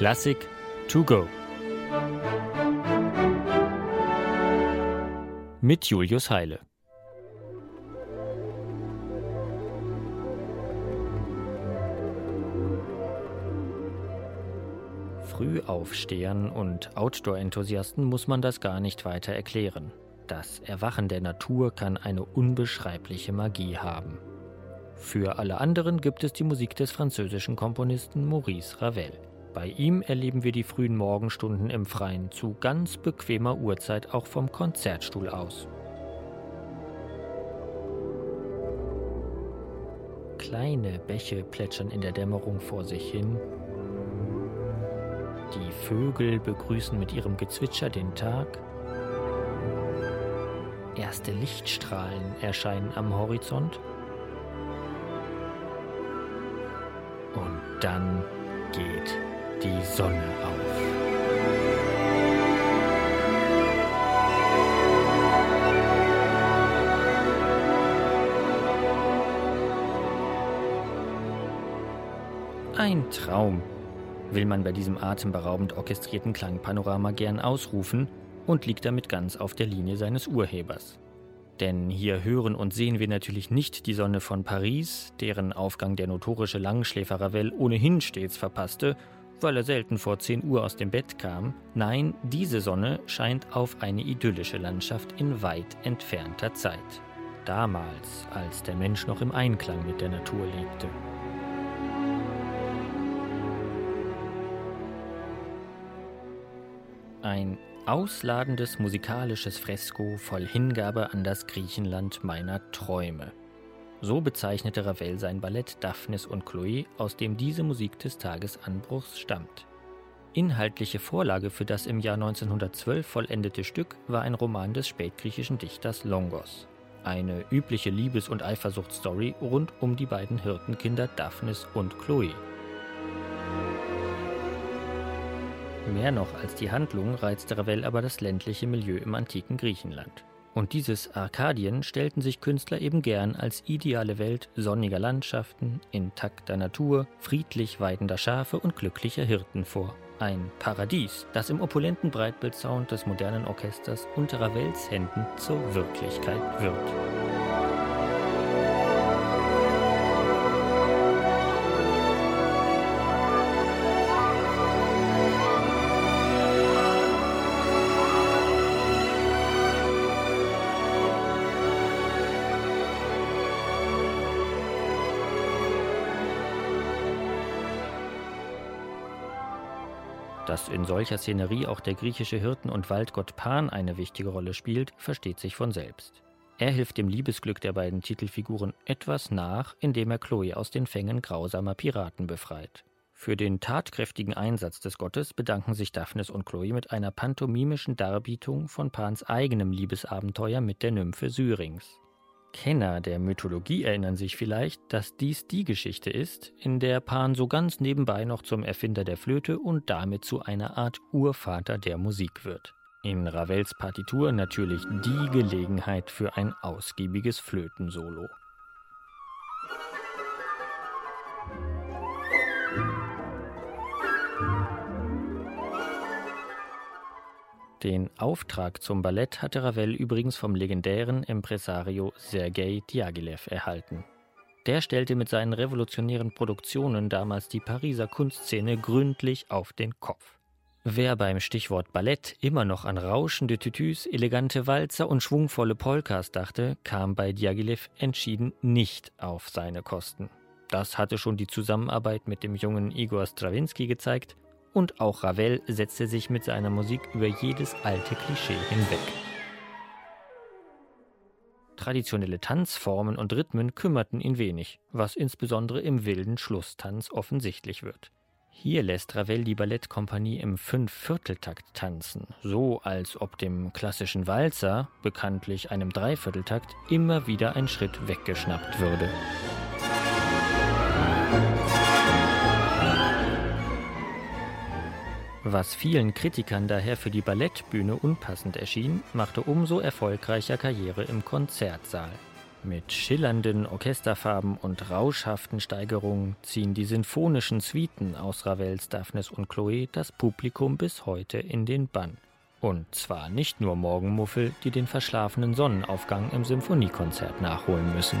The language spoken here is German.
Klassik to go. Mit Julius Heile. Frühaufstehern und Outdoor-Enthusiasten muss man das gar nicht weiter erklären. Das Erwachen der Natur kann eine unbeschreibliche Magie haben. Für alle anderen gibt es die Musik des französischen Komponisten Maurice Ravel. Bei ihm erleben wir die frühen Morgenstunden im Freien zu ganz bequemer Uhrzeit auch vom Konzertstuhl aus. Kleine Bäche plätschern in der Dämmerung vor sich hin. Die Vögel begrüßen mit ihrem Gezwitscher den Tag. Erste Lichtstrahlen erscheinen am Horizont. Und dann geht die Sonne auf. Ein Traum, will man bei diesem atemberaubend orchestrierten Klangpanorama gern ausrufen und liegt damit ganz auf der Linie seines Urhebers. Denn hier hören und sehen wir natürlich nicht die Sonne von Paris, deren Aufgang der notorische Langschläfer Ravel ohnehin stets verpasste, weil er selten vor 10 Uhr aus dem Bett kam. Nein, diese Sonne scheint auf eine idyllische Landschaft in weit entfernter Zeit. Damals, als der Mensch noch im Einklang mit der Natur lebte. Ein ausladendes musikalisches Fresko voll Hingabe an das Griechenland meiner Träume. So bezeichnete Ravel sein Ballett Daphnis und Chloe, aus dem diese Musik des Tagesanbruchs stammt. Inhaltliche Vorlage für das im Jahr 1912 vollendete Stück war ein Roman des spätgriechischen Dichters Longos. Eine übliche Liebes- und Eifersuchtsstory rund um die beiden Hirtenkinder Daphnis und Chloe. Mehr noch als die Handlung reizte Ravel aber das ländliche Milieu im antiken Griechenland. Und dieses Arkadien stellten sich Künstler eben gern als ideale Welt sonniger Landschaften, intakter Natur, friedlich weidender Schafe und glücklicher Hirten vor. Ein Paradies, das im opulenten Breitbildsound des modernen Orchesters unter Ravels Händen zur Wirklichkeit wird. Dass in solcher Szenerie auch der griechische Hirten- und Waldgott Pan eine wichtige Rolle spielt, versteht sich von selbst. Er hilft dem Liebesglück der beiden Titelfiguren etwas nach, indem er Chloe aus den Fängen grausamer Piraten befreit. Für den tatkräftigen Einsatz des Gottes bedanken sich Daphnis und Chloe mit einer pantomimischen Darbietung von Pans eigenem Liebesabenteuer mit der Nymphe Syrinx. Kenner der Mythologie erinnern sich vielleicht, dass dies die Geschichte ist, in der Pan so ganz nebenbei noch zum Erfinder der Flöte und damit zu einer Art Urvater der Musik wird. In Ravels Partitur natürlich die Gelegenheit für ein ausgiebiges Flötensolo. Den Auftrag zum Ballett hatte Ravel übrigens vom legendären Impresario Sergei Diaghilev erhalten. Der stellte mit seinen revolutionären Produktionen damals die Pariser Kunstszene gründlich auf den Kopf. Wer beim Stichwort Ballett immer noch an rauschende Tütüs, elegante Walzer und schwungvolle Polkas dachte, kam bei Diaghilev entschieden nicht auf seine Kosten. Das hatte schon die Zusammenarbeit mit dem jungen Igor Strawinski gezeigt und auch Ravel setzte sich mit seiner Musik über jedes alte Klischee hinweg. Traditionelle Tanzformen und Rhythmen kümmerten ihn wenig, was insbesondere im wilden Schlusstanz offensichtlich wird. Hier lässt Ravel die Ballettkompanie im Fünfvierteltakt tanzen, so als ob dem klassischen Walzer, bekanntlich einem Dreivierteltakt, immer wieder ein Schritt weggeschnappt würde. Was vielen Kritikern daher für die Ballettbühne unpassend erschien, machte umso erfolgreicher Karriere im Konzertsaal. Mit schillernden Orchesterfarben und rauschhaften Steigerungen ziehen die sinfonischen Suiten aus Ravels Daphnis und Chloe das Publikum bis heute in den Bann. Und zwar nicht nur Morgenmuffel, die den verschlafenen Sonnenaufgang im Symphoniekonzert nachholen müssen.